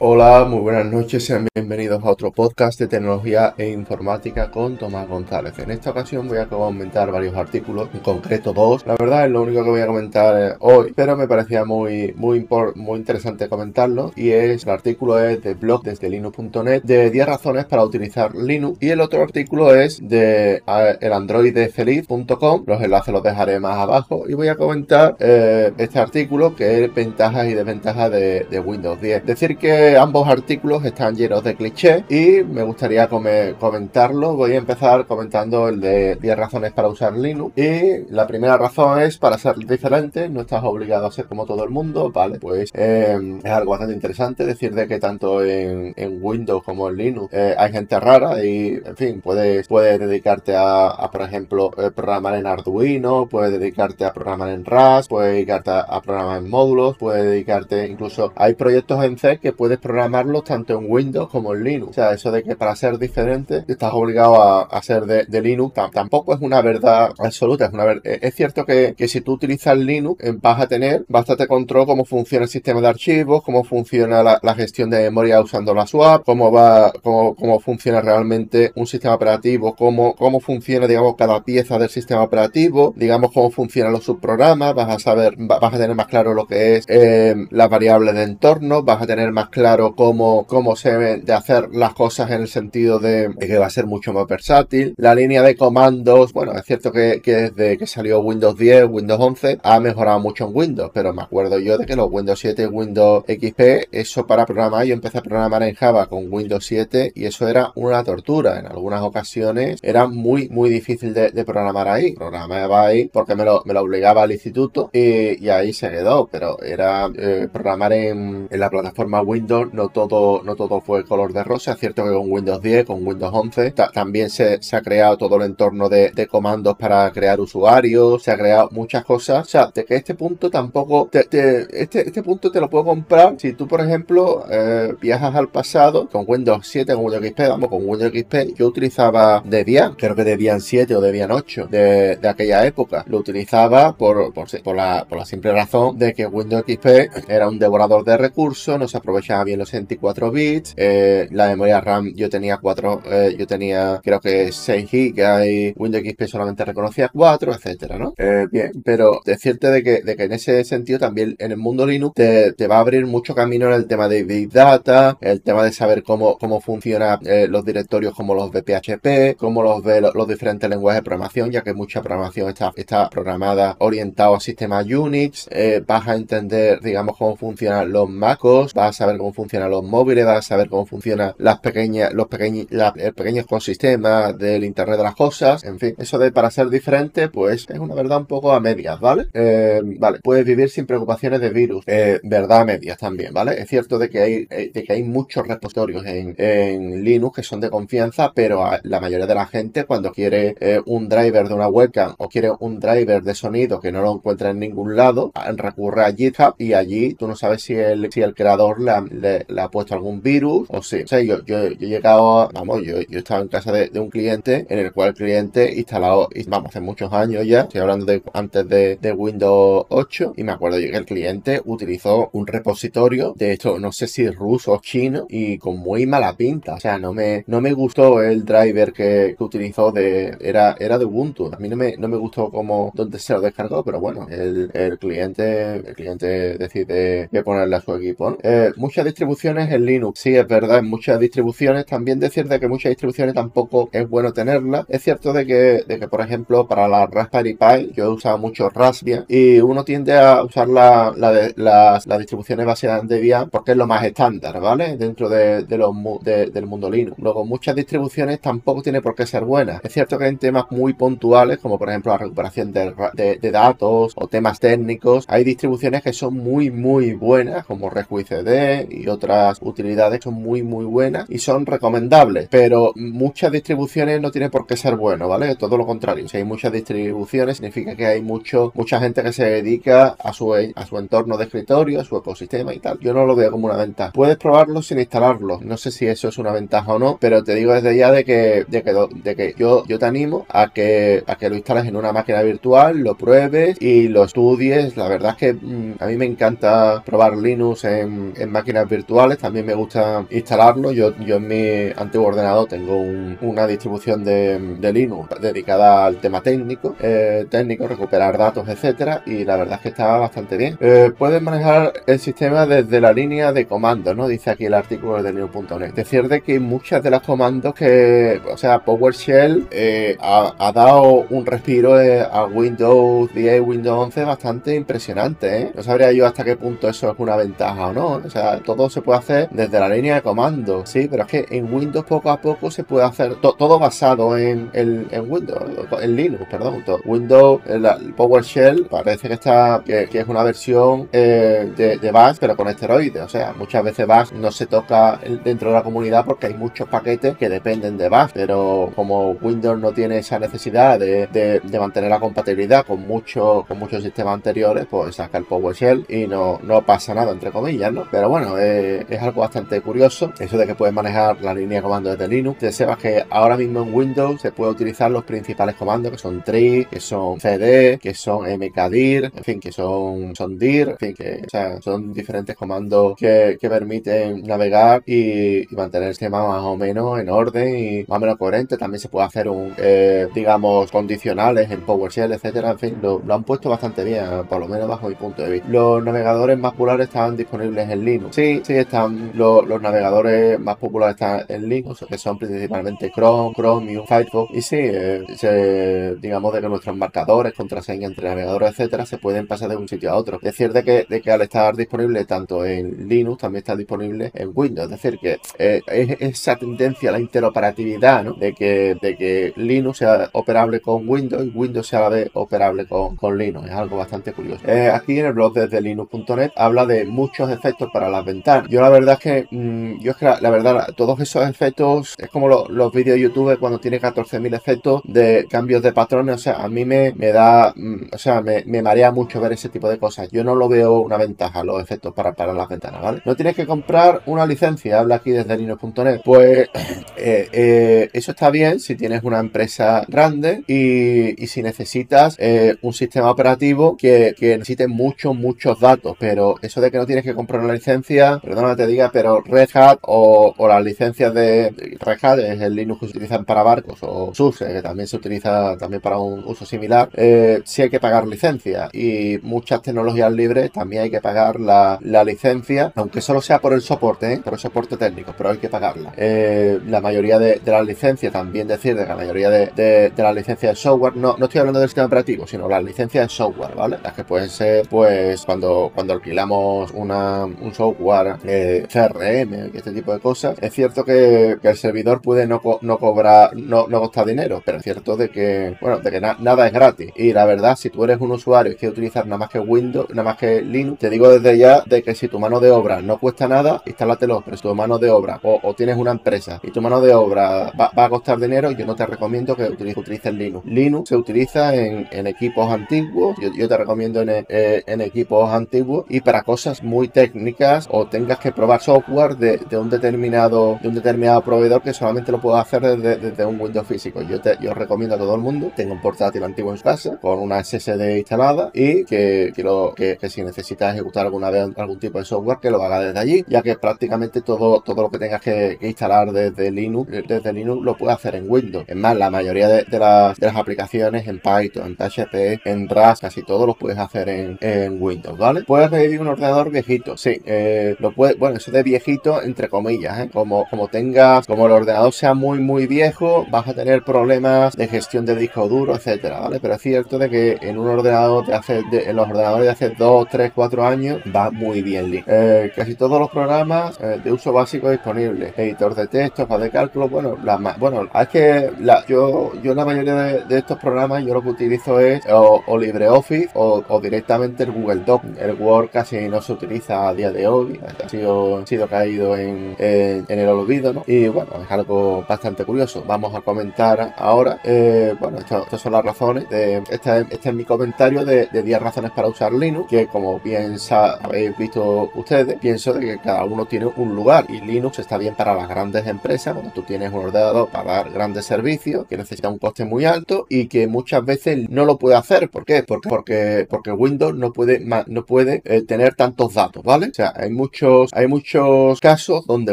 Hola, muy buenas noches, sean bienvenidos a otro podcast de tecnología e informática con Tomás González. En esta ocasión voy a comentar varios artículos, en concreto dos. La verdad es lo único que voy a comentar eh, hoy, pero me parecía muy, muy, muy interesante comentarlo. Y es el artículo es de blog desde linux.net de 10 razones para utilizar Linux. Y el otro artículo es de el androidefeliz.com. Los enlaces los dejaré más abajo. Y voy a comentar eh, este artículo que es ventajas y desventajas de, de Windows 10. Decir que ambos artículos están llenos de clichés y me gustaría comentarlo. Voy a empezar comentando el de 10 razones para usar Linux. Y la primera razón es para ser diferente, no estás obligado a ser como todo el mundo, ¿vale? Pues em, es algo bastante interesante decir de que tanto en, Windows como en Linux eh, hay gente rara y, en fin, puedes, puedes dedicarte a, por ejemplo, eh, programar en Arduino, puedes dedicarte a programar en Rust, puedes dedicarte a, a programar en módulos, puedes dedicarte incluso, hay proyectos en C que puedes programarlos tanto en Windows como en Linux. O sea, eso de que para ser diferente estás obligado a, a ser de, Linux tampoco es una verdad absoluta. Es, una eh, es cierto que, si tú utilizas Linux eh, vas a tener bastante control cómo funciona el sistema de archivos, cómo funciona la, gestión de memoria usando la swap, cómo va, cómo, cómo funciona realmente un sistema operativo, cómo, cómo funciona, digamos, cada pieza del sistema operativo, digamos, cómo funcionan los subprogramas, vas a saber, vas a tener más claro lo que es eh, las variables de entorno, vas a tener más claro claro cómo, cómo se deben de hacer las cosas en el sentido de, que va a ser mucho más versátil. La línea de comandos, bueno, es cierto que, desde que salió Windows 10, Windows 11, ha mejorado mucho en Windows, pero me acuerdo yo de que los Windows 7 y Windows XP, eso para programar, yo empecé a programar en Java con Windows 7 y eso era una tortura. En algunas ocasiones era muy, muy difícil de, programar ahí. Programaba ahí porque me lo, me lo obligaba al instituto y, ahí se quedó, pero era eh, programar en, en la plataforma Windows no todo, no todo fue color de rosa. Es cierto que con Windows 10, con Windows 11, también se, ha creado todo el entorno de, comandos para crear usuarios, se ha creado muchas cosas. O sea, de que este punto tampoco, este, este punto te lo puedo comprar si tú, por ejemplo, eh, viajas al pasado con Windows 7, con Windows XP, vamos, con Windows XP, yo utilizaba Debian, creo que Debian 7 o Debian 8 de, de aquella época. Lo utilizaba por, por, la, por la simple razón de que Windows XP era un devorador de recursos, no se aprovechaba bien los 64 bits, eh, la memoria RAM yo tenía 4, eh, yo tenía creo que 6 GB y Windows XP solamente reconocía 4, etcétera, ¿no? Eh, bien, pero decirte de que, de que en ese sentido también en el mundo Linux te, va a abrir mucho camino en el tema de Big Data, el tema de saber cómo, cómo funcionan los directorios como los de PHP, cómo los de los, diferentes lenguajes de programación, ya que mucha programación está, está programada orientado a sistemas Unix, vas a entender, digamos, cómo funcionan los MacOS, vas a saber cómo funcionan los móviles, vas a saber cómo funcionan las pequeñas, los pequeños, el pequeño ecosistema del Internet de las cosas, en fin, eso de para ser diferente, pues es una verdad un poco a medias, ¿vale? Eh, vale, puedes vivir sin preocupaciones de virus, eh, verdad a medias también, ¿vale? Es cierto de que hay, eh, de que hay muchos repositorios en, en, Linux que son de confianza, pero la mayoría de la gente cuando quiere un driver de una webcam o quiere un driver de sonido que no lo encuentra en ningún lado, recurre a GitHub y allí tú no sabes si el, si el creador le, le, ha puesto algún virus o sí. O sea, yo, yo, he llegado, vamos, yo, yo he estado en casa de, un cliente en el cual el cliente instalado, vamos, hace muchos años ya, estoy hablando de antes de, Windows 8 y me acuerdo yo que el cliente utilizó un repositorio de esto, no sé si ruso o chino y con muy mala pinta. O sea, no me, no me gustó el driver que, utilizó de, era, era de Ubuntu. A mí no me, no me gustó como donde se lo descargó, pero bueno, el, cliente, el cliente decide que ponerle a su equipo. Eh, muchas distribuciones en Linux. Sí, es verdad, en muchas distribuciones. También decir de que muchas distribuciones tampoco es bueno tenerlas. Es cierto de que, de que, por ejemplo, para la Raspberry Pi, yo he usado mucho Raspbian y uno tiende a usar la, la las, las, distribuciones basadas en Debian porque es lo más estándar, ¿vale? Dentro de, de los, del mundo Linux. Luego, muchas distribuciones tampoco tiene por qué ser buenas. Es cierto que hay temas muy puntuales, como por ejemplo la recuperación de, de, datos o temas técnicos. Hay distribuciones que son muy, muy buenas, como RescuiCD y otras utilidades son muy muy buenas y son recomendables, pero muchas distribuciones no tiene por qué ser bueno, ¿vale? Todo lo contrario, si hay muchas distribuciones significa que hay mucho, mucha gente que se dedica a su, a su entorno de escritorio, a su ecosistema y tal. Yo no lo veo como una ventaja. Puedes probarlo sin instalarlo, no sé si eso es una ventaja o no, pero te digo desde ya de que, de que, de que yo, yo te animo a que, a que lo instales en una máquina virtual, lo pruebes y lo estudies. La verdad es que mm, a mí me encanta probar Linux en, en máquinas virtuales, también me gusta instalarlo. Yo, yo en mi antiguo ordenador tengo una distribución de, Linux dedicada al tema técnico, eh, técnico, recuperar datos, etcétera, y la verdad es que está bastante bien. Eh, puedes manejar el sistema desde la línea de comandos, ¿no? Dice aquí el artículo de Linux.net. Decir de que muchas de los comandos que, o sea, PowerShell eh, ha, dado un respiro eh, a Windows 10, Windows 11 bastante impresionante. No sabría yo hasta qué punto eso es una ventaja o no. O sea, todo se puede hacer desde la línea de comandos, sí, pero es que en Windows poco a poco se puede hacer todo basado en, en, Windows, en Linux, perdón. Todo. Windows, el, PowerShell parece que está, que, es una versión eh, de, de Bash, pero con esteroides. O sea, muchas veces Bash no se toca dentro de la comunidad porque hay muchos paquetes que dependen de Bash, pero como Windows no tiene esa necesidad de, mantener la compatibilidad con muchos con muchos sistemas anteriores, pues saca el PowerShell y no, no pasa nada, entre comillas, ¿no? Pero bueno, eh, es algo bastante curioso, eso de que puedes manejar la línea de comando desde Linux. Te sepas que ahora mismo en Windows se puede utilizar los principales comandos que son tree, que son cd, que son mkdir, en fin, que son, son dir, en fin, que son diferentes comandos que, que permiten navegar y, mantener el sistema más o menos en orden y más o menos coherente. También se puede hacer un, eh, digamos, condicionales en PowerShell, etcétera. En fin, lo, han puesto bastante bien, por lo menos bajo mi punto de vista. Los navegadores más populares estaban disponibles en Linux. Sí, sí, están los, navegadores más populares están en Linux, que son principalmente Chrome, Chromium, Firefox. Y sí, eh, digamos de que nuestros marcadores, contraseñas entre navegadores, etcétera, se pueden pasar de un sitio a otro. Es decir, de que, de que al estar disponible tanto en Linux, también está disponible en Windows. Es decir, que eh, es esa tendencia a la interoperatividad, ¿no? De que, de que Linux sea operable con Windows y Windows sea a la vez operable con, con Linux. Es algo bastante curioso. Eh, aquí en el blog desde linux.net habla de muchos efectos para las ventanas. Yo la verdad es que, mm, yo es que la, verdad, todos esos efectos es como los vídeos de YouTube cuando tiene 14.000 efectos de cambios de patrones. O sea, a mí me, me da, mm, o sea, me, me, marea mucho ver ese tipo de cosas. Yo no lo veo una ventaja, los efectos para, para las ventanas. No tienes que comprar una licencia, habla aquí desde linux.net. Pues eh, eh, eso está bien si tienes una empresa grande y, y si necesitas eh, un sistema operativo que, que necesite muchos, muchos datos. Pero eso de que no tienes que comprar una licencia, perdona que te diga, pero Red Hat o, las licencias de Red Hat es el Linux que se utilizan para barcos o SUSE, que también se utiliza también para un uso similar, eh, sí hay que pagar licencia y muchas tecnologías libres también hay que pagar la, la licencia, aunque solo sea por el soporte, ¿eh? por el soporte técnico, pero hay que pagarla. Eh, la mayoría de, las licencias, también decir de la mayoría de, de, de las licencias de software, no, no estoy hablando del sistema operativo, sino las licencias de software, ¿vale? Las que pueden ser, pues, cuando, cuando alquilamos una, un software eh, CRM, este tipo de cosas, es cierto que, el servidor puede no, no cobrar, no, no costar dinero, pero es cierto de que, bueno, de que nada es gratis. Y la verdad, si tú eres un usuario y quieres utilizar nada más que Windows, nada más que Linux, te digo desde ya de que si tu mano de obra no cuesta nada, instálatelo, pero si tu mano de obra o, tienes una empresa y tu mano de obra va, a costar dinero, yo no te recomiendo que utilices, utilices Linux. Linux se utiliza en, en equipos antiguos, yo, yo, te recomiendo en, eh, en, equipos antiguos y para cosas muy técnicas o tengas que probar software de, de un determinado de un determinado proveedor que solamente lo puedo hacer desde, desde un Windows físico. Yo, te, yo recomiendo a todo el mundo, tengo un portátil antiguo en su casa con una SSD instalada y que, que, que, si necesitas ejecutar alguna vez algún tipo de software que lo haga desde allí, ya que prácticamente todo, todo lo que tengas que, instalar desde Linux, desde Linux lo puedes hacer en Windows. Es más, la mayoría de, las, de las aplicaciones en Python, en PHP, en Rust, casi todo lo puedes hacer en, en Windows, ¿vale? Puedes pedir un ordenador viejito, sí, eh, lo puede, bueno, eso de viejito entre comillas, ¿eh? como, como tengas, como el ordenador sea muy, muy viejo, vas a tener problemas de gestión de disco duro, etcétera, ¿vale? Pero es cierto de que en un ordenador de hace, de, en los ordenadores de hace 2, 3, 4 años va muy bien. Eh, casi todos los programas eh, de uso básico disponibles, editor de texto, para de cálculo, bueno, la, bueno, es que la, yo, yo la mayoría de, de, estos programas yo lo que utilizo es o, o LibreOffice o, o, directamente el Google Doc. El Word casi no se utiliza a día de hoy, ha sido, ha sido caído en, en, en, el olvido, ¿no? Y bueno, es algo bastante curioso. Vamos a comentar ahora, eh, bueno, estas son las razones, de, este, es mi comentario de, de 10 razones para usar Linux, que como bien habéis visto ustedes, pienso de que cada uno tiene un lugar y Linux está bien para las grandes empresas, cuando tú tienes un ordenador para dar grandes servicios, que necesita un coste muy alto y que muchas veces no lo puede hacer. ¿Por qué? Porque, porque, porque Windows no puede, no puede eh, tener tantos datos, ¿vale? O sea, hay muchos hay muchos casos donde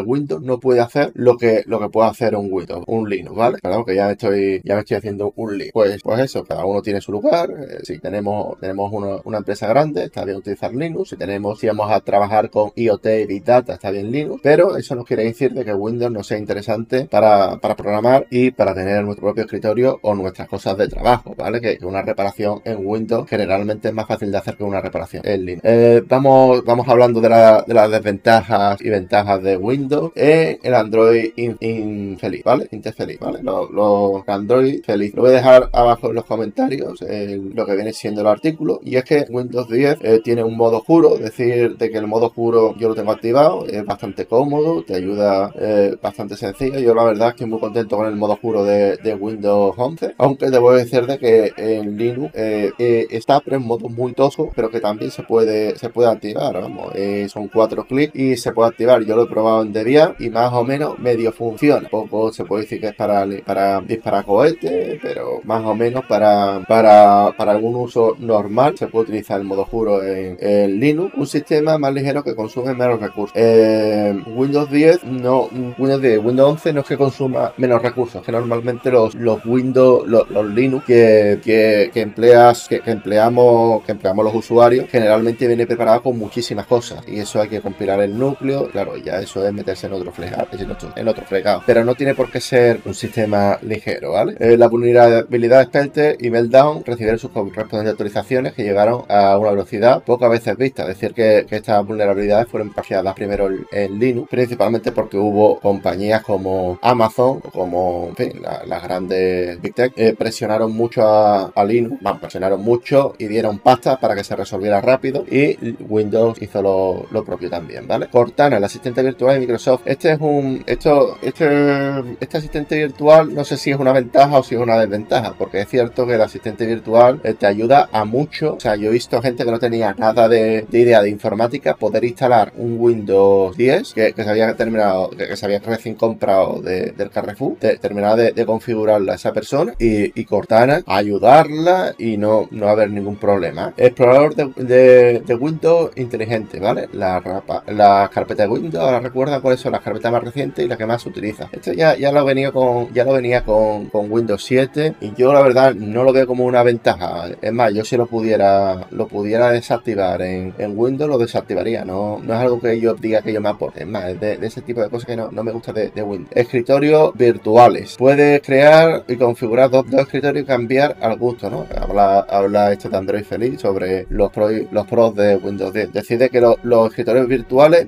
Windows no puede hacer lo que, lo que puede hacer un Windows, un Linux, ¿vale? Claro que ya estoy, ya me estoy haciendo un Linux. Pues, pues eso, cada uno tiene su lugar. Eh, si tenemos, tenemos una empresa grande, está bien utilizar Linux. Si tenemos, si vamos a trabajar con IoT y Big Data, está bien Linux. Pero eso no quiere decir de que Windows no sea interesante para, para programar y para tener nuestro propio escritorio o nuestras cosas de trabajo, ¿vale? Que, una reparación en Windows generalmente es más fácil de hacer que una reparación en Linux. Eh, vamos, vamos hablando de, de, las desventajas y ventajas de Windows en el Android infeliz, ¿vale? Interfeliz, ¿vale? Los Android feliz. Lo voy a dejar abajo en los comentarios lo que viene siendo el artículo y es que Windows 10 eh, tiene un modo oscuro, decir, de que el modo oscuro yo lo tengo activado, es bastante cómodo, te ayuda eh, bastante sencillo. Yo la verdad es que muy contento con el modo oscuro de, Windows 11, aunque debo decir de que en Linux eh, está en modo muy tosco, pero que también se puede, se puede activar, vamos, son cuatro clics y se puede activar. Yo lo he probado en Debian y más o menos medio funciona. Poco se puede decir que es para, para disparar cohetes, pero más o menos para, para, para algún uso normal se puede utilizar el modo oscuro en, Linux, un sistema más ligero que consume menos recursos. Eh, Windows 10 no, Windows 10, Windows 11 no es que consuma menos recursos, que normalmente los, los Windows, los, Linux que, que, empleas, que, empleamos, que empleamos los usuarios, generalmente viene preparado con muchísimas cosas y eso hay que compilar el núcleo, claro, ya eso es meterse en otro fregado, en otro fregado, pero no tiene por qué ser un sistema ligero, ¿vale? Eh, la vulnerabilidad Spectre y Meltdown recibieron sus correspondientes actualizaciones que llegaron a una velocidad pocas veces vista, es decir, que, estas vulnerabilidades fueron parciadas primero en Linux, principalmente porque hubo compañías como Amazon, como en fin, las grandes Big Tech, eh, presionaron mucho a, Linux, presionaron mucho y dieron pasta para que se resolviera rápido y Windows hizo lo, propio también, ¿vale? Cortana, el asistente virtual de Microsoft, este es un, esto, este, este asistente virtual no sé si es una ventaja o si es una desventaja, porque es cierto que el asistente virtual eh, te ayuda a mucho, o sea, yo he visto gente que no tenía nada de, idea de informática poder instalar un Windows 10 que, se había terminado, que, se había recién comprado del Carrefour, terminado de, configurarla a esa persona y, Cortana ayudarla y no, no haber ningún problema. Explorador de, Windows inteligente, ¿vale? La, la carpeta de Windows, ahora recuerda cuáles son las carpetas más recientes y las que más se utiliza. Esto ya, ya lo venía con, ya lo venía con, con Windows 7 y yo la verdad no lo veo como una ventaja. Es más, yo si lo pudiera, lo pudiera desactivar en, en Windows, lo desactivaría. No, no es algo que yo diga que yo me aporte. Es más, es de, ese tipo de cosas que no, no me gusta de, Windows. Escritorios virtuales. Puedes crear y configurar dos, dos, escritorios y cambiar al gusto, ¿no? Habla, habla esto de Android Feliz sobre los pros, los pros de Windows 10. Decide que los escritorios virtuales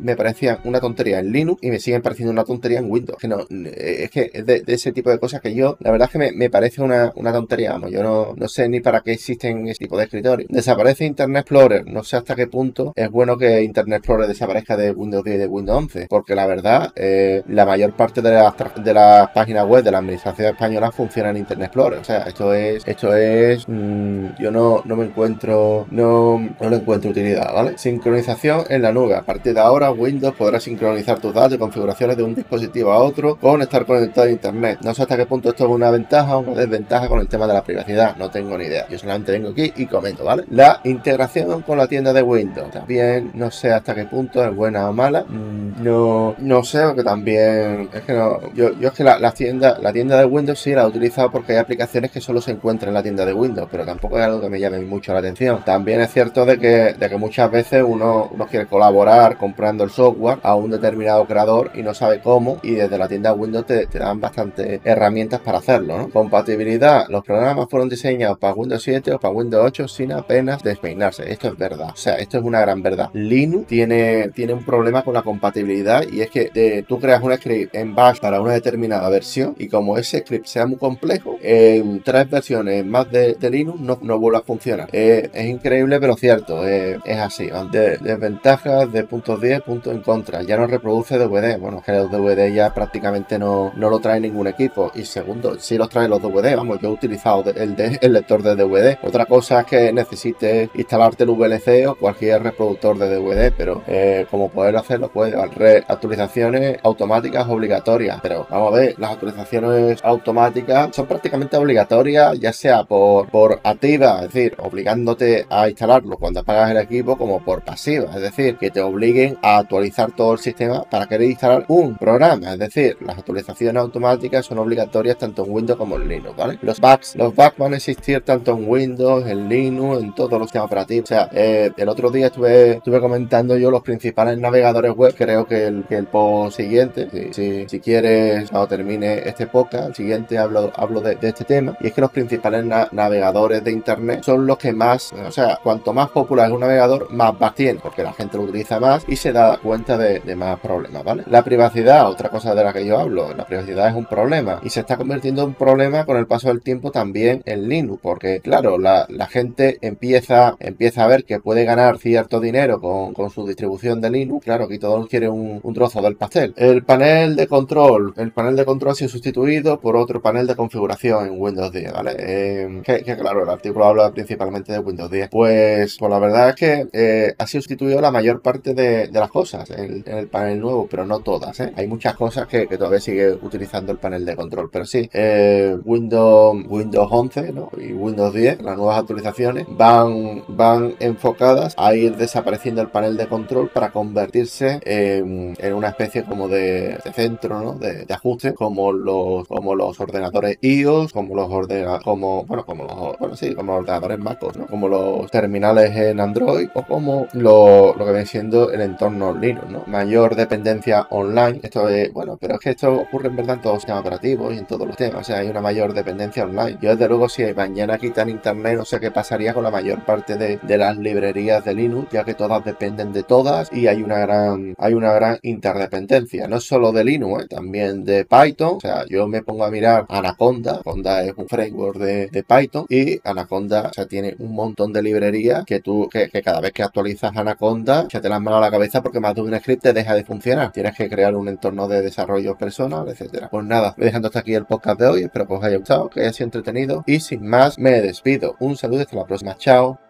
me parecían una tontería en Linux y me siguen pareciendo una tontería en Windows. Que no, es que es de, ese tipo de cosas que yo, la verdad es que me, me parece una, una tontería. Vamos, yo no, no sé ni para qué existen ese tipo de escritorios. Desaparece Internet Explorer. No sé hasta qué punto es bueno que Internet Explorer desaparezca de Windows 10 y de Windows 11. Porque la verdad, eh, la mayor parte de las, de las páginas web de la administración española funciona en Internet Explorer. O sea, esto es, esto es, mm, yo no, no me encuentro, no, no le encuentro utilidad, ¿vale? Sincronización en la nube. De ahora, Windows podrá sincronizar tus datos y configuraciones de un dispositivo a otro con estar conectado a Internet. No sé hasta qué punto esto es una ventaja o una desventaja con el tema de la privacidad. No tengo ni idea. Yo solamente vengo aquí y comento, ¿vale? La integración con la tienda de Windows. También no sé hasta qué punto es buena o mala. Mm, no, no sé, porque también es que no. Yo, yo es que la, tienda, la tienda de Windows sí la he utilizado porque hay aplicaciones que solo se encuentran en la tienda de Windows, pero tampoco es algo que me llame mucho la atención. También es cierto de que, de que muchas veces uno, uno quiere colaborar comprando el software a un determinado creador y no sabe cómo, y desde la tienda Windows te, dan bastantes herramientas para hacerlo. Compatibilidad. Los programas fueron diseñados para Windows 7 o para Windows 8 sin apenas despeinarse. Esto es verdad. O sea, esto es una gran verdad. Linux tiene, tiene un problema con la compatibilidad y es que tú creas un script en Bash para una determinada versión y como ese script sea muy complejo, en tres versiones más de, Linux no, no, vuelve a funcionar. es increíble, pero cierto. es así. desventajas de puntos 10, puntos en contra. Ya no reproduce DVD. Bueno, que los DVD ya prácticamente no, no lo trae ningún equipo. Y segundo, si los trae los DVD. Vamos, yo he utilizado el, el lector de DVD. Otra cosa es que necesites instalarte el VLC o cualquier reproductor de DVD, pero eh, como poder hacerlo, puede actualizaciones automáticas obligatorias. Pero vamos a ver, las actualizaciones automáticas son prácticamente obligatorias, ya sea por, por activa, es decir, obligándote a instalarlo cuando apagas el equipo, como por pasiva, es decir, que te obliga a actualizar todo el sistema para querer instalar un programa. Es decir, las actualizaciones automáticas son obligatorias tanto en Windows como en Linux, ¿vale? Los bugs, los bugs van a existir tanto en Windows, en Linux, en todos los sistemas operativos. O sea, eh, el otro día estuve, estuve comentando yo los principales navegadores web. Creo que el, que el post siguiente, si, si, quieres, cuando termine este podcast, el siguiente hablo, hablo de, este tema. Y es que los principales navegadores de Internet son los que más, o sea, cuanto más popular es un navegador, más bugs tiene, porque la gente lo utiliza más y se da cuenta de, más problemas, ¿vale? La privacidad, otra cosa de la que yo hablo, la privacidad es un problema y se está convirtiendo en un problema con el paso del tiempo también en Linux, porque claro, la, gente empieza, empieza a ver que puede ganar cierto dinero con, con su distribución de Linux, claro, que todos quieren un, trozo del pastel. El panel de control, el panel de control ha sido sustituido por otro panel de configuración en Windows 10, ¿vale? Que, que, claro, el artículo habla principalmente de Windows 10. Pues, pues la verdad es que eh, ha sido sustituido la mayor parte de, las cosas en, el panel nuevo, pero no todas, ¿eh? Hay muchas cosas que, todavía sigue utilizando el panel de control, pero sí, eh, Windows, Windows 11 ¿no? y Windows 10, las nuevas actualizaciones, van, van enfocadas a ir desapareciendo el panel de control para convertirse en, en una especie como de, centro ¿no? de, de, ajuste, como los, como los ordenadores iOS, como los ordenadores, como, bueno, como los, bueno, sí, como los ordenadores MacOS, ¿no? como los terminales en Android o como lo, lo que viene siendo el entorno Linux, ¿no? Mayor dependencia online, esto es, bueno, pero es que esto ocurre en verdad en todos los sistemas operativos y en todos los temas, o sea, hay una mayor dependencia online. Yo desde luego si mañana quitan internet, no sé qué pasaría con la mayor parte de, de las librerías de Linux, ya que todas dependen de todas y hay una gran, hay una gran interdependencia, no solo de Linux, ¿eh? también de Python, o sea, yo me pongo a mirar Anaconda, Anaconda es un framework de, de Python y Anaconda, o sea, tiene un montón de librerías que tú, que, cada vez que actualizas Anaconda, se te las a la cabeza porque más de un script te deja de funcionar. Tienes que crear un entorno de desarrollo personal, etcétera. Pues nada, voy dejando hasta aquí el podcast de hoy. Espero que os haya gustado, que haya sido entretenido. Y sin más, me despido. Un saludo hasta la próxima. Chao.